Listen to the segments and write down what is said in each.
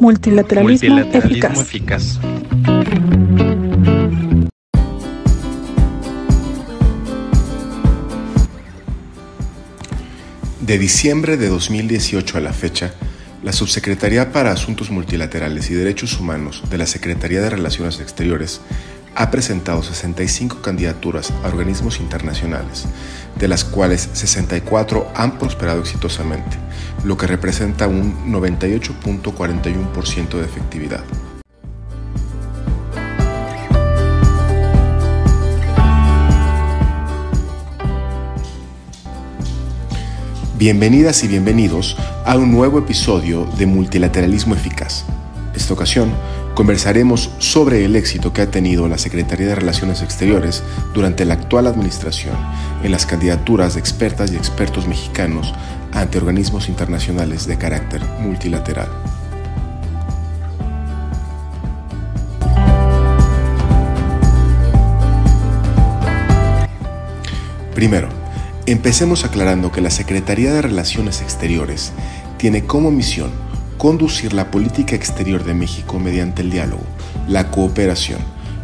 Multilateralismo, Multilateralismo eficaz. eficaz. De diciembre de 2018 a la fecha, la Subsecretaría para Asuntos Multilaterales y Derechos Humanos de la Secretaría de Relaciones Exteriores ha presentado 65 candidaturas a organismos internacionales, de las cuales 64 han prosperado exitosamente, lo que representa un 98.41% de efectividad. Bienvenidas y bienvenidos a un nuevo episodio de Multilateralismo Eficaz. Esta ocasión conversaremos sobre el éxito que ha tenido la Secretaría de Relaciones Exteriores durante la actual administración en las candidaturas de expertas y expertos mexicanos ante organismos internacionales de carácter multilateral. Primero, empecemos aclarando que la Secretaría de Relaciones Exteriores tiene como misión conducir la política exterior de México mediante el diálogo, la cooperación,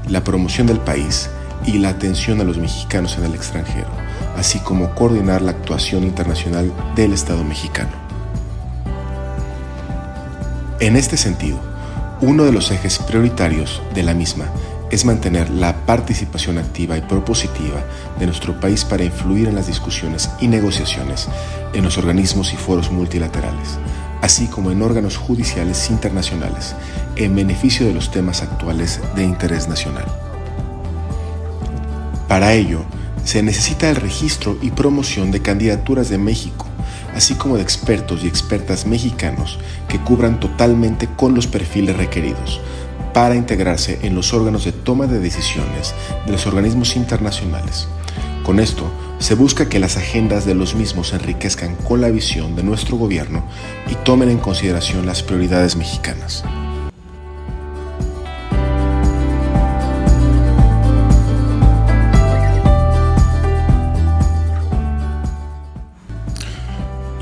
la promoción del país y la atención a los mexicanos en el extranjero, así como coordinar la actuación internacional del Estado mexicano. En este sentido, uno de los ejes prioritarios de la misma es mantener la participación activa y propositiva de nuestro país para influir en las discusiones y negociaciones en los organismos y foros multilaterales, así como en órganos judiciales internacionales, en beneficio de los temas actuales de interés nacional. Para ello, se necesita el registro y promoción de candidaturas de México, así como de expertos y expertas mexicanos que cubran totalmente con los perfiles requeridos para integrarse en los órganos de toma de decisiones de los organismos internacionales. Con esto, se busca que las agendas de los mismos enriquezcan con la visión de nuestro gobierno y tomen en consideración las prioridades mexicanas.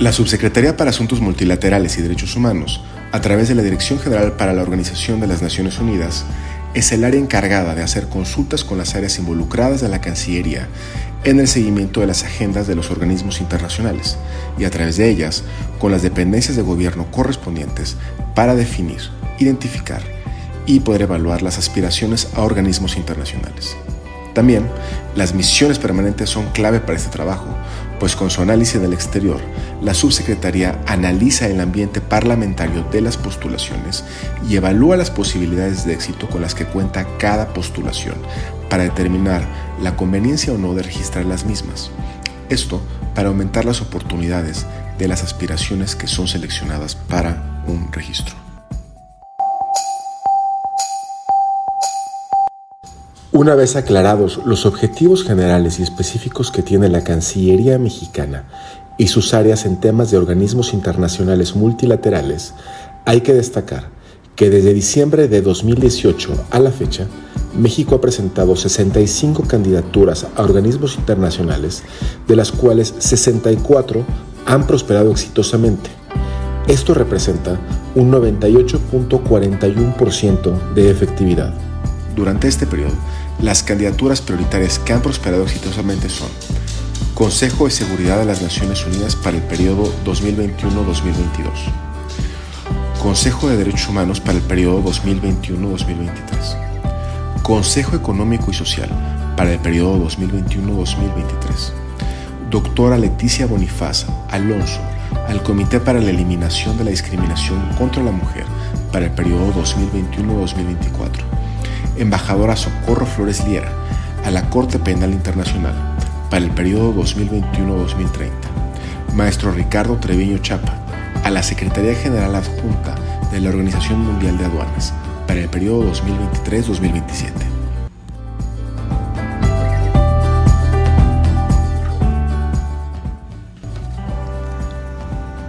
La Subsecretaría para Asuntos Multilaterales y Derechos Humanos, a través de la Dirección General para la Organización de las Naciones Unidas, es el área encargada de hacer consultas con las áreas involucradas de la Cancillería en el seguimiento de las agendas de los organismos internacionales y a través de ellas con las dependencias de gobierno correspondientes para definir, identificar y poder evaluar las aspiraciones a organismos internacionales. También, las misiones permanentes son clave para este trabajo, pues con su análisis del exterior, la subsecretaría analiza el ambiente parlamentario de las postulaciones y evalúa las posibilidades de éxito con las que cuenta cada postulación para determinar la conveniencia o no de registrar las mismas. Esto para aumentar las oportunidades de las aspiraciones que son seleccionadas para un registro. Una vez aclarados los objetivos generales y específicos que tiene la Cancillería mexicana y sus áreas en temas de organismos internacionales multilaterales, hay que destacar que desde diciembre de 2018 a la fecha, México ha presentado 65 candidaturas a organismos internacionales, de las cuales 64 han prosperado exitosamente. Esto representa un 98.41% de efectividad. Durante este periodo, las candidaturas prioritarias que han prosperado exitosamente son Consejo de Seguridad de las Naciones Unidas para el periodo 2021-2022, Consejo de Derechos Humanos para el periodo 2021-2023, Consejo Económico y Social para el periodo 2021-2023, Doctora Leticia Bonifaz Alonso al Comité para la Eliminación de la Discriminación contra la Mujer para el periodo 2021-2024, embajadora Socorro Flores Liera a la Corte Penal Internacional para el periodo 2021-2030, maestro Ricardo Treviño Chapa a la Secretaría General Adjunta de la Organización Mundial de Aduanas para el periodo 2023-2027.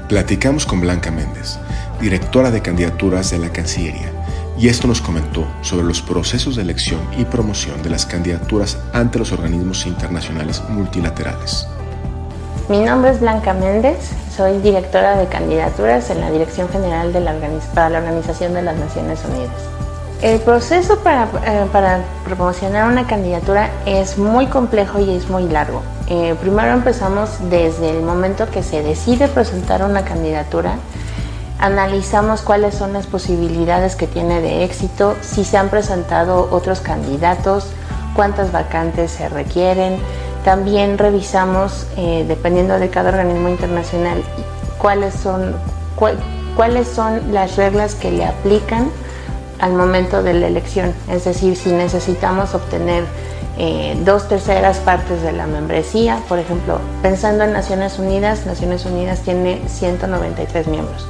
Platicamos con Blanca Méndez, directora de candidaturas de la Cancillería, y esto nos comentó sobre los procesos de elección y promoción de las candidaturas ante los organismos internacionales multilaterales. Mi nombre es Blanca Méndez, soy directora de candidaturas en la Dirección General de la para la Organización de las Naciones Unidas. El proceso para, eh, para, promocionar una candidatura es muy complejo y es muy largo. Eh, primero empezamos desde el momento que se decide presentar una candidatura, analizamos cuáles son las posibilidades que tiene de éxito, si se han presentado otros candidatos, cuántas vacantes se requieren, también revisamos, eh, dependiendo de cada organismo internacional, cuáles son, cuáles son las reglas que le aplican al momento de la elección. Es decir, si necesitamos obtener eh, dos terceras partes de la membresía, por ejemplo, pensando en Naciones Unidas, Naciones Unidas tiene 193 miembros.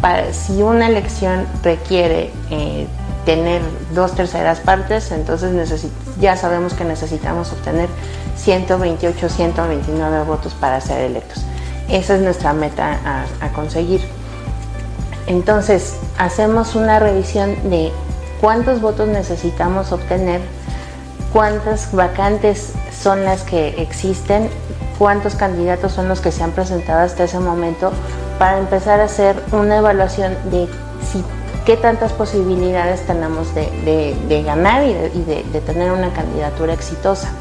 Para, si una elección requiere eh, tener dos terceras partes, entonces ya sabemos que necesitamos obtener 128, 129 votos para ser electos. Esa es nuestra meta a, conseguir. Entonces, hacemos una revisión de cuántos votos necesitamos obtener, cuántas vacantes son las que existen, cuántos candidatos son los que se han presentado hasta ese momento, para empezar a hacer una evaluación de si, qué tantas posibilidades tenemos de, ganar y, de tener una candidatura exitosa.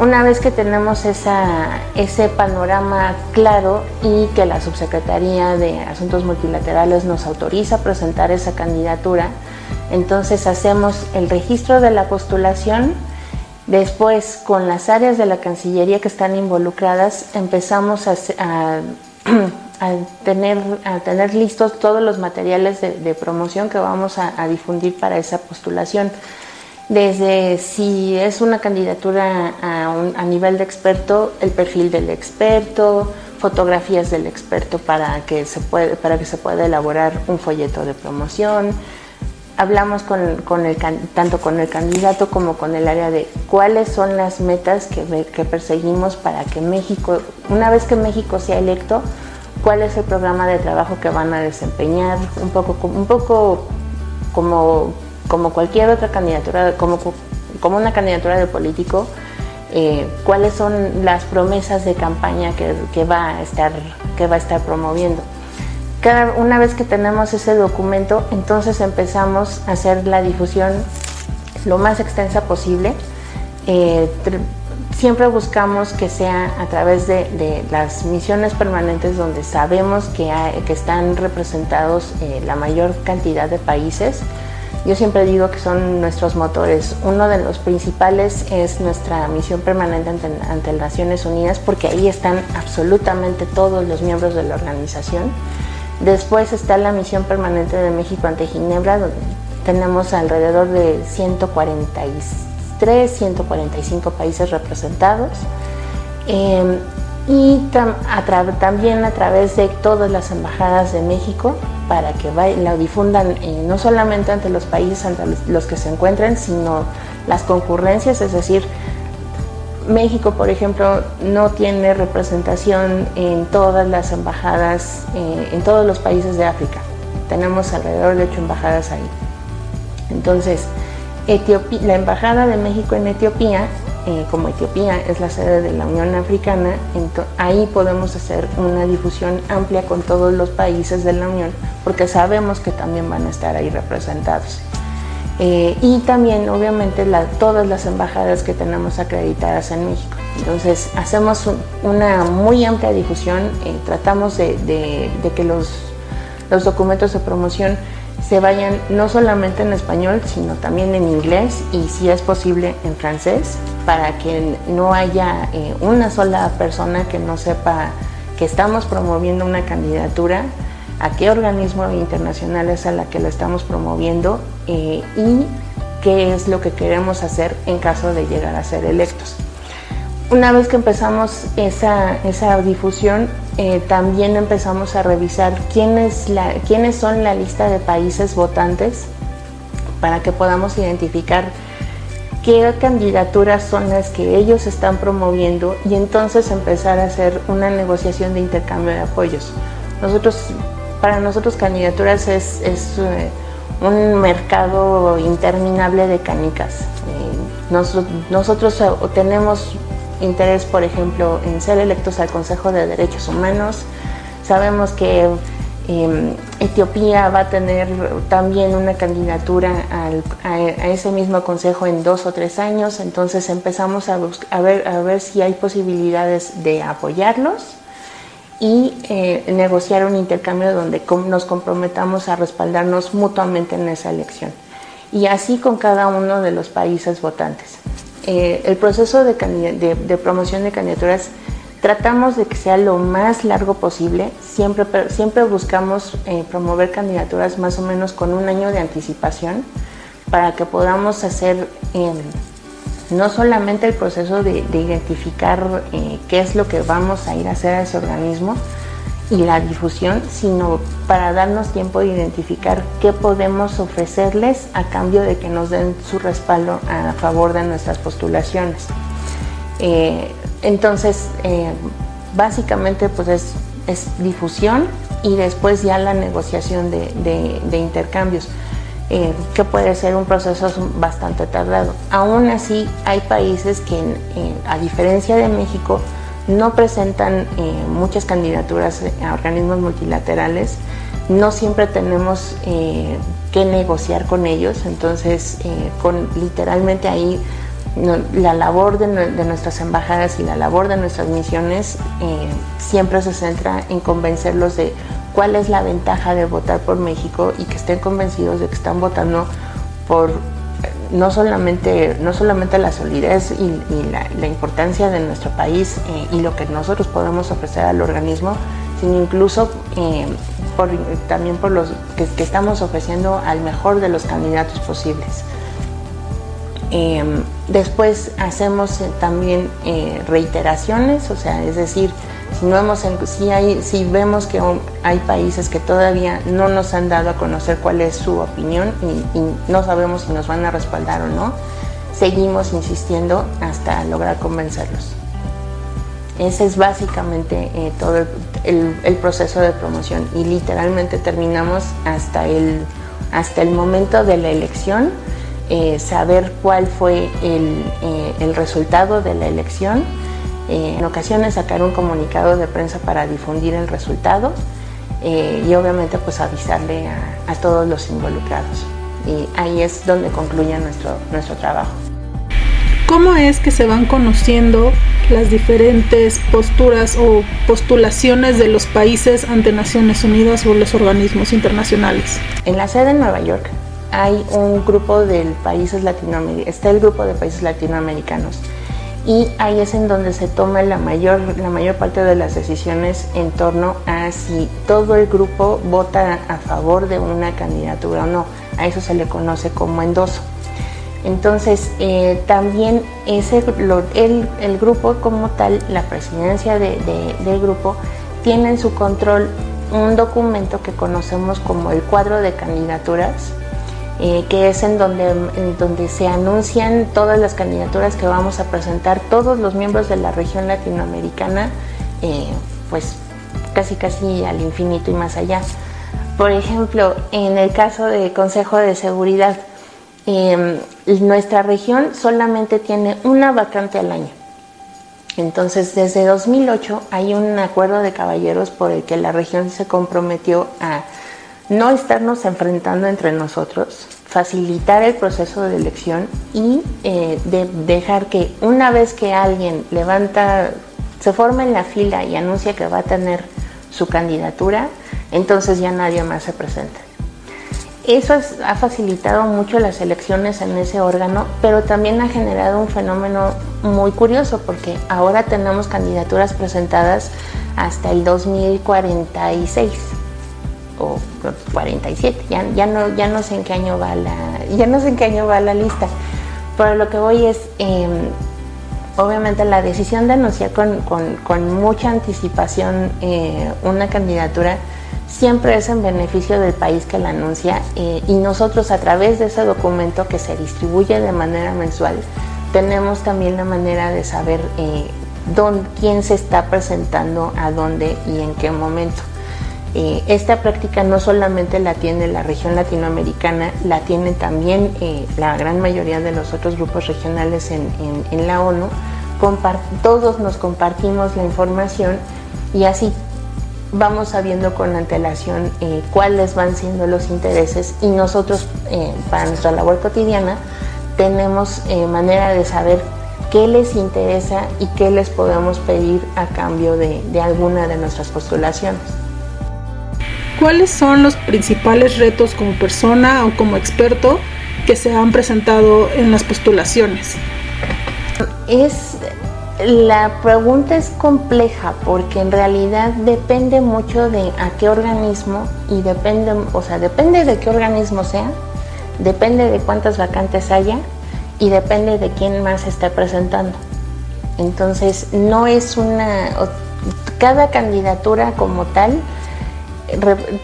Una vez que tenemos ese panorama claro y que la Subsecretaría de Asuntos Multilaterales nos autoriza a presentar esa candidatura, entonces hacemos el registro de la postulación, después con las áreas de la Cancillería que están involucradas empezamos a, tener, listos todos los materiales de, promoción que vamos a difundir para esa postulación desde si es una candidatura a, nivel de experto, el perfil del experto, fotografías del experto para que se, puede, para que se pueda elaborar un folleto de promoción. Hablamos con, el, tanto con el candidato como con el área de cuáles son las metas que, que perseguimos para que México, una vez que México sea electo, cuál es el programa de trabajo que van a desempeñar, un poco, un poco como como cualquier otra candidatura, como, como una candidatura de político, eh, cuáles son las promesas de campaña que, va a estar, que va a estar promoviendo. Cada, una vez que tenemos ese documento, entonces empezamos a hacer la difusión lo más extensa posible. Eh, siempre buscamos que sea a través de, las misiones permanentes donde sabemos que, que están representados eh, la mayor cantidad de países yo siempre digo que son nuestros motores. Uno de los principales es nuestra misión permanente ante, las Naciones Unidas, porque ahí están absolutamente todos los miembros de la organización. Después está la misión permanente de México ante Ginebra, donde tenemos alrededor de 143, 145 países representados. Em, y también a través de todas las embajadas de México para que la difundan eh, no solamente ante los países ante los que se encuentren, sino las concurrencias, es decir, México, por ejemplo, no tiene representación en todas las embajadas, eh, en todos los países de África. Tenemos alrededor de ocho embajadas ahí. Entonces, la Embajada de México en Etiopía eh, como Etiopía es la sede de la Unión Africana, ahí podemos hacer una difusión amplia con todos los países de la Unión, porque sabemos que también van a estar ahí representados. Eh, y también, obviamente, todas las embajadas que tenemos acreditadas en México. Entonces, hacemos una muy amplia difusión, eh, tratamos de, que los, los documentos de promoción se vayan no solamente en español, sino también en inglés y si es posible en francés, para que no haya eh, una sola persona que no sepa que estamos promoviendo una candidatura, a qué organismo internacional es a la que la estamos promoviendo eh, y qué es lo que queremos hacer en caso de llegar a ser electos. Una vez que empezamos esa, esa difusión, eh, también empezamos a revisar quiénes, la, quiénes son la lista de países votantes para que podamos identificar qué candidaturas son las que ellos están promoviendo y entonces empezar a hacer una negociación de intercambio de apoyos. Nosotros, para nosotros candidaturas es, es eh, un mercado interminable de canicas. Eh, nosotros tenemos interés, por ejemplo, en ser electos al Consejo de Derechos Humanos. Sabemos que em, Etiopía va a tener también una candidatura a, ese mismo consejo en dos o tres años, entonces empezamos a, a, ver, a ver si hay posibilidades de apoyarlos y eh, negociar un intercambio donde nos comprometamos a respaldarnos mutuamente en esa elección. Y así con cada uno de los países votantes. Eh, el proceso de, promoción de candidaturas tratamos de que sea lo más largo posible. Siempre, siempre buscamos eh, promover candidaturas más o menos con un año de anticipación para que podamos hacer no solamente el proceso de, identificar eh, qué es lo que vamos a ir a hacer a ese organismo y la difusión, sino para darnos tiempo de identificar qué podemos ofrecerles a cambio de que nos den su respaldo a favor de nuestras postulaciones. Eh, entonces, eh, básicamente pues es, difusión y después ya la negociación de intercambios. Eh, que puede ser un proceso bastante tardado. Aún así, hay países que, a diferencia de México, no presentan eh, muchas candidaturas a organismos multilaterales. No siempre tenemos eh, que negociar con ellos, entonces con literalmente ahí la labor de, de, nuestras embajadas y la labor de nuestras misiones siempre se centra en convencerlos de cuál es la ventaja de votar por México y que estén convencidos de que están votando por no solamente, no solamente la solidez y, la, importancia de nuestro país eh, y lo que nosotros podemos ofrecer al organismo, sino incluso eh, también por los que, estamos ofreciendo al mejor de los candidatos posibles. Em, después hacemos eh, también reiteraciones, o sea, es decir, no vemos que hay países que todavía no nos han dado a conocer cuál es su opinión y, no sabemos si nos van a respaldar o no, seguimos insistiendo hasta lograr convencerlos. Ese es básicamente eh, todo el, proceso de promoción y literalmente terminamos hasta el, hasta el momento de la elección, eh, saber cuál fue eh, el resultado de la elección eh, en ocasiones sacar un comunicado de prensa para difundir el resultado eh, y obviamente pues avisarle a, todos los involucrados. Y ahí es donde concluye nuestro, nuestro trabajo. ¿Cómo es que se van conociendo las diferentes posturas o postulaciones de los países ante Naciones Unidas o los organismos internacionales? En la sede en Nueva York hay un grupo de países latinoamericanos, está el grupo de países latinoamericanos y ahí es en donde se toma la mayor, la mayor parte de las decisiones en torno a si todo el grupo vota a favor de una candidatura o no. A eso se le conoce como endoso. Entonces, eh, también ese, el, grupo como tal, la presidencia del grupo, tiene en su control un documento que conocemos como el cuadro de candidaturas, eh, que es en donde, en donde se anuncian todas las candidaturas que vamos a presentar todos los miembros de la región latinoamericana, eh, pues casi casi al infinito y más allá. Por ejemplo, en el caso del Consejo de Seguridad, em, nuestra región solamente tiene una vacante al año. Entonces, desde 2008 hay un acuerdo de caballeros por el que la región se comprometió a no estarnos enfrentando entre nosotros, facilitar el proceso de elección y eh, de dejar que una vez que alguien levanta, se forma en la fila y anuncia que va a tener su candidatura, entonces ya nadie más se presenta. Eso ha facilitado mucho las elecciones en ese órgano, pero también ha generado un fenómeno muy curioso porque ahora tenemos candidaturas presentadas hasta el 2046 o 47, ya, ya, no, ya no sé en qué año va la, ya no sé en qué año va la lista. Pero lo que voy es, em, obviamente la decisión de anunciar con, con, mucha anticipación eh, una candidatura siempre es en beneficio del país que la anuncia eh, y nosotros a través de ese documento que se distribuye de manera mensual tenemos también la manera de saber eh, dónde, quién se está presentando a dónde y en qué momento. Eh, esta práctica no solamente la tiene la región latinoamericana, la tiene también eh, la gran mayoría de los otros grupos regionales en, la ONU, todos nos compartimos la información y así vamos sabiendo con antelación eh, cuáles van siendo los intereses y nosotros para nuestra labor cotidiana tenemos manera de saber qué les interesa y qué les podemos pedir a cambio de alguna de nuestras postulaciones. ¿Cuáles son los principales retos como persona o como experto que se han presentado en las postulaciones? Es la pregunta es compleja porque en realidad depende mucho de a qué organismo y depende, o sea, depende de qué organismo sea, depende de cuántas vacantes haya y depende de quién más se está presentando. Entonces, no es una cada candidatura como tal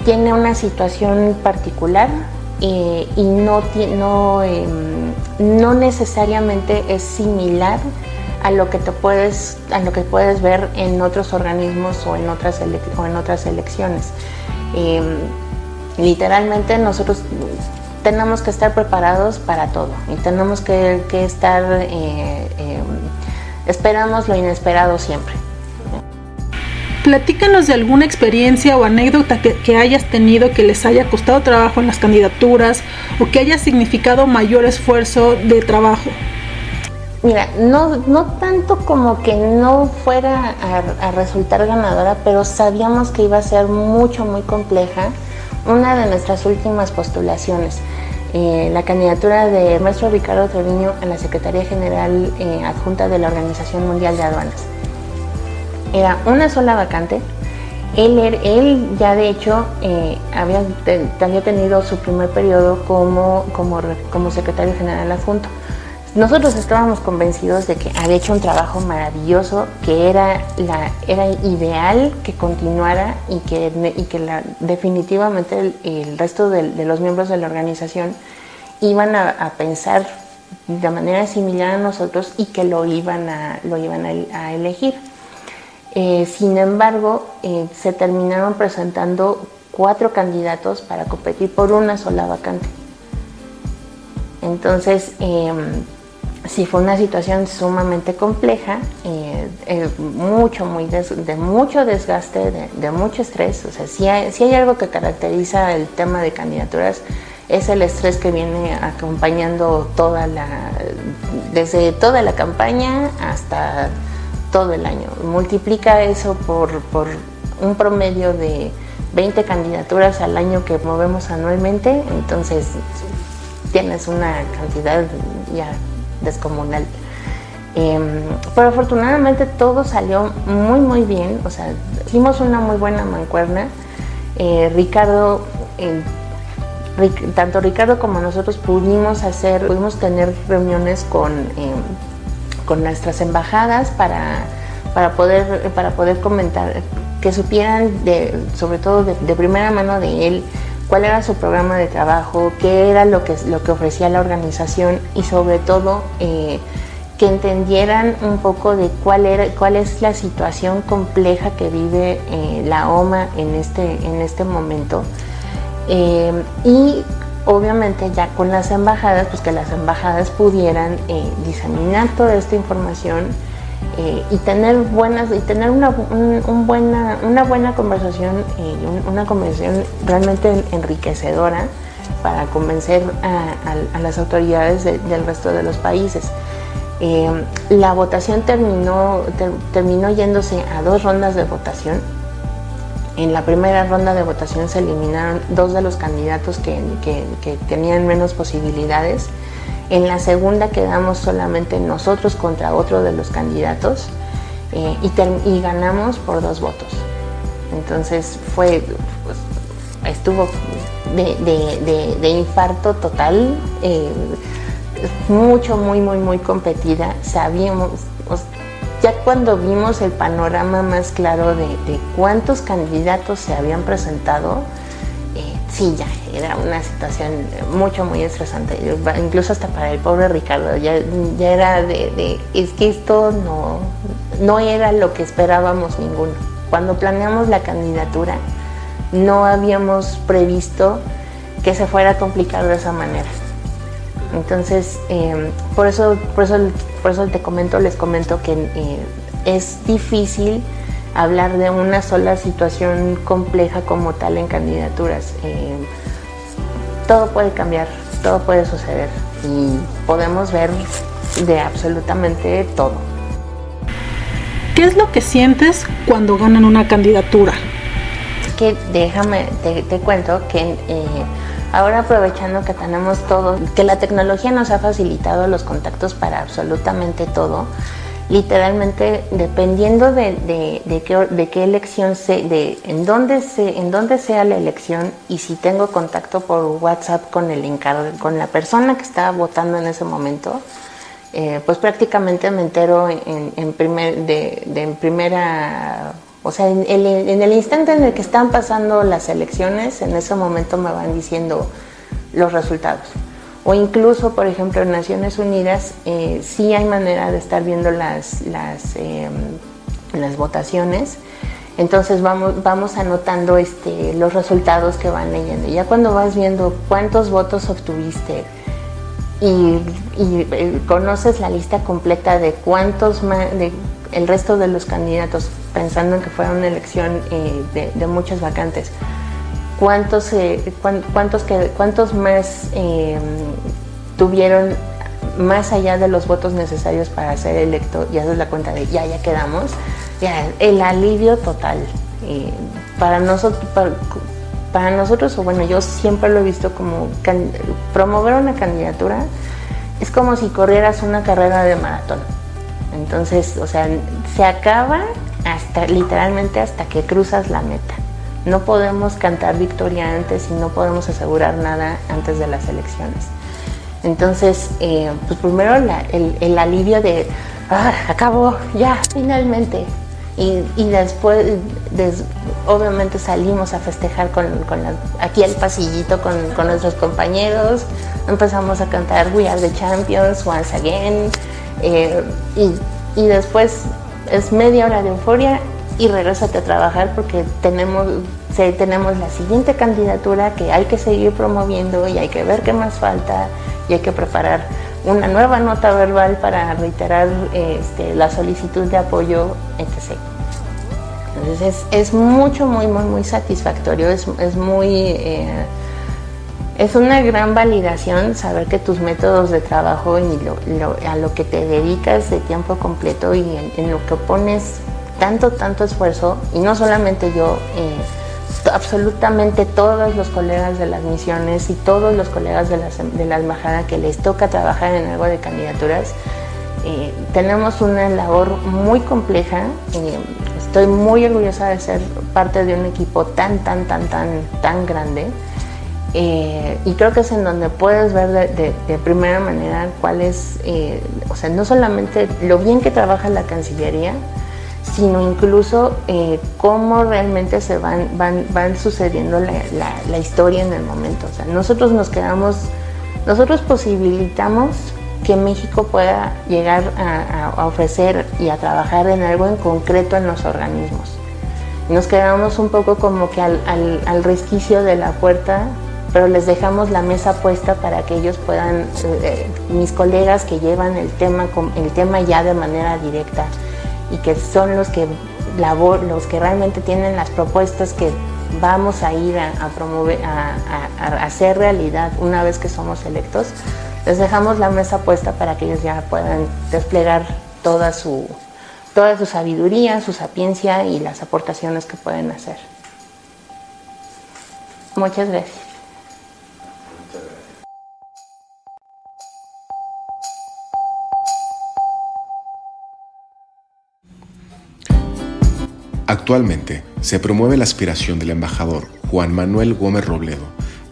tiene una situación particular eh, y no, no, em, no necesariamente es similar a lo que te puedes a lo que puedes ver en otros organismos o en otras o en otras elecciones. Em, literalmente nosotros tenemos que estar preparados para todo y tenemos que, estar eh, em, esperamos lo inesperado siempre Platícanos de alguna experiencia o anécdota que, hayas tenido que les haya costado trabajo en las candidaturas o que haya significado mayor esfuerzo de trabajo. Mira, no, no tanto como que no fuera a, resultar ganadora, pero sabíamos que iba a ser mucho, muy compleja. Una de nuestras últimas postulaciones, eh, la candidatura de maestro Ricardo Treviño a la Secretaría General eh, Adjunta de la Organización Mundial de Aduanas era una sola vacante. Él, er, él ya de hecho eh, había, tenido su primer periodo como, como, secretario general adjunto. Nosotros estábamos convencidos de que había hecho un trabajo maravilloso, que era, la, era ideal que continuara y que, y que definitivamente el, resto de, los miembros de la organización iban a, pensar de manera similar a nosotros y que lo iban a, lo iban a elegir. Eh, sin embargo, eh, se terminaron presentando cuatro candidatos para competir por una sola vacante. Entonces, em, sí fue una situación sumamente compleja, eh, mucho, muy de mucho desgaste, de, mucho estrés. O sea, si hay, si hay algo que caracteriza el tema de candidaturas, es el estrés que viene acompañando toda la, desde toda la campaña hasta todo el año. Multiplica eso por, un promedio de 20 candidaturas al año que movemos anualmente, entonces tienes una cantidad ya descomunal. Em, pero afortunadamente todo salió muy muy bien, o sea, hicimos una muy buena mancuerna. Eh, Ricardo, tanto Ricardo como nosotros pudimos hacer, pudimos tener reuniones con em, con nuestras embajadas para, para, poder, para poder comentar, que supieran sobre todo de, primera mano de él cuál era su programa de trabajo, qué era lo que, lo que ofrecía la organización y sobre todo eh, que entendieran un poco de cuál, era, cuál es la situación compleja que vive eh, la OMA en este, en este momento. Eh, y obviamente ya con las embajadas, pues que las embajadas pudieran eh, diseminar toda esta información eh, y tener buenas y tener una, buena, una buena conversación, eh, una conversación realmente enriquecedora para convencer a, las autoridades del resto de los países. la votación terminó, terminó yéndose a dos rondas de votación en la primera ronda de votación se eliminaron dos de los candidatos que, tenían menos posibilidades. En la segunda quedamos solamente nosotros contra otro de los candidatos eh, y, ganamos por dos votos. Entonces fue, pues, estuvo de, infarto total, eh, mucho, muy, muy, muy competida. Sabíamos, ya cuando vimos el panorama más claro de, cuántos candidatos se habían presentado, eh, sí, ya era una situación mucho, muy estresante. Incluso hasta para el pobre Ricardo, ya, era de, es que esto no, no era lo que esperábamos ninguno. Cuando planeamos la candidatura, no habíamos previsto que se fuera a complicar de esa manera. Entonces, eh, por, eso, por, eso, por eso te comento, les comento que eh, es difícil hablar de una sola situación compleja como tal en candidaturas. Eh, todo puede cambiar, todo puede suceder y podemos ver de absolutamente todo. ¿Qué es lo que sientes cuando ganan una candidatura? Que déjame, te, cuento que eh, ahora aprovechando que tenemos todo, que la tecnología nos ha facilitado los contactos para absolutamente todo, literalmente dependiendo de, qué, elección se, de en dónde se, en dónde sea la elección y si tengo contacto por WhatsApp con el encargo, con la persona que estaba votando en ese momento, eh, pues prácticamente me entero en, primer, de, en primera, o sea, en, el instante en el que están pasando las elecciones, en ese momento me van diciendo los resultados o incluso, por ejemplo, en Naciones Unidas eh, sí hay manera de estar viendo las, las, em, votaciones. Entonces vamos, vamos anotando este, los resultados que van leyendo. Ya cuando vas viendo cuántos votos obtuviste y, eh, conoces la lista completa de cuántos el resto de los candidatos, pensando en que fuera una elección eh, de, de muchas vacantes, cuántos, eh, cuántos, más eh, tuvieron más allá de los votos necesarios para ser electo, ya es la cuenta de ya, ya quedamos, el alivio total. Para nosotros, para, nosotros, o bueno, yo siempre lo he visto como promover una candidatura es como si corrieras una carrera de maratón. Entonces, o sea, se acaba hasta literalmente hasta que cruzas la meta. No podemos cantar victoria antes y no podemos asegurar nada antes de las elecciones. Entonces, eh, pues primero el, alivio de, ah, acabó, ya, finalmente. Y, después, obviamente salimos a festejar con, aquí al pasillito con, nuestros compañeros, empezamos a cantar We Are the Champions, Once Again, eh, y, y después es media hora de euforia y regrésate a trabajar porque tenemos, tenemos la siguiente candidatura que hay que seguir promoviendo y hay que ver qué más falta y hay que preparar una nueva nota verbal para reiterar este, la solicitud de apoyo, etc. Entonces es, mucho, muy, muy, muy satisfactorio, es, muy... Eh, es una gran validación saber que tus métodos de trabajo y a lo que te dedicas de tiempo completo y en lo que pones tanto, tanto esfuerzo, y no solamente yo, eh, absolutamente todos los colegas de las misiones y todos los colegas de, de la embajada que les toca trabajar en algo de candidaturas, eh, tenemos una labor muy compleja. Eh, estoy muy orgullosa de ser parte de un equipo tan, tan, tan, tan, tan grande. Y creo que es en donde puedes ver de, de primera manera cuál es, o sea, no solamente lo bien que trabaja la Cancillería, sino incluso eh, cómo realmente se van, van, van sucediendo la, historia en el momento. O sea, nosotros nos quedamos, nosotros posibilitamos que México pueda llegar a, ofrecer y a trabajar en algo en concreto en los organismos. Nos quedamos un poco como que al, al, resquicio de la puerta, pero les dejamos la mesa puesta para que ellos puedan, eh, mis colegas que llevan el tema, el tema ya de manera directa, y que son los que, labor, los que realmente tienen las propuestas que vamos a ir a, promover, a, hacer realidad una vez que somos electos, les dejamos la mesa puesta para que ellos ya puedan desplegar toda su, toda su sabiduría, su sapiencia y las aportaciones que pueden hacer. Muchas gracias. Actualmente se promueve la aspiración del embajador Juan Manuel Gómez Robledo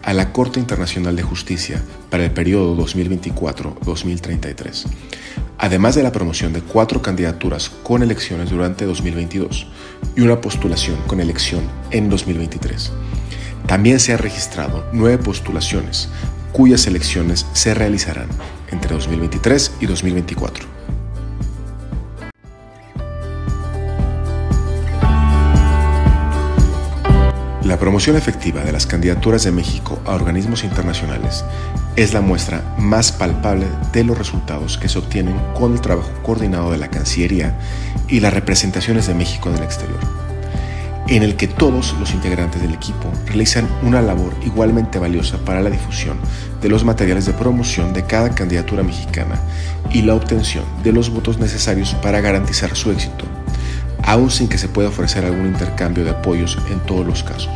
a la Corte Internacional de Justicia para el periodo 2024-2033, además de la promoción de cuatro candidaturas con elecciones durante 2022 y una postulación con elección en 2023. También se han registrado nueve postulaciones cuyas elecciones se realizarán entre 2023 y 2024. La promoción efectiva de las candidaturas de México a organismos internacionales es la muestra más palpable de los resultados que se obtienen con el trabajo coordinado de la Cancillería y las representaciones de México en el exterior, en el que todos los integrantes del equipo realizan una labor igualmente valiosa para la difusión de los materiales de promoción de cada candidatura mexicana y la obtención de los votos necesarios para garantizar su éxito aún sin que se pueda ofrecer algún intercambio de apoyos en todos los casos.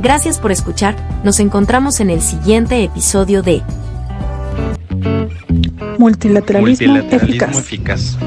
Gracias por escuchar, nos encontramos en el siguiente episodio de Multilateralismo, eficaz.